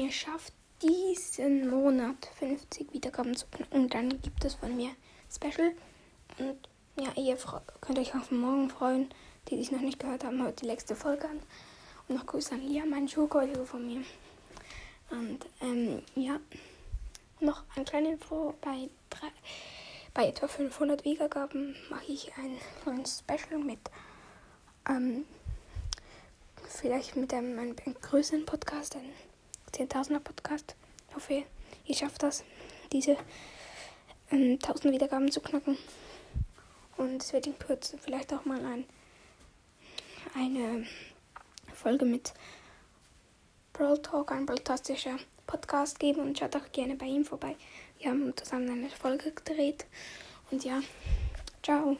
ihr schafft diesen Monat 50 Wiedergaben zu knacken, dann gibt es von mir Special. Und ja, ihr könnt euch auf morgen freuen, die es noch nicht gehört haben, hört die letzte Folge an. Und noch Grüße an Lia, mein Schulkollege von mir. Und ähm, ja, noch ein kleines Info. Bei, drei, bei etwa 500 Wiedergaben mache ich ein kleines Special mit ähm, vielleicht mit einem, einem größeren Podcast, ein 10.000er Podcast. Ich hoffe, ihr schafft das, diese ähm, 1000 Wiedergaben zu knacken. Und es wird in Kürze vielleicht auch mal ein, eine Folge mit Brawl Talk, ein fantastischer Podcast geben und schaut auch gerne bei ihm vorbei. Wir haben zusammen eine Folge gedreht. Und ja, ciao.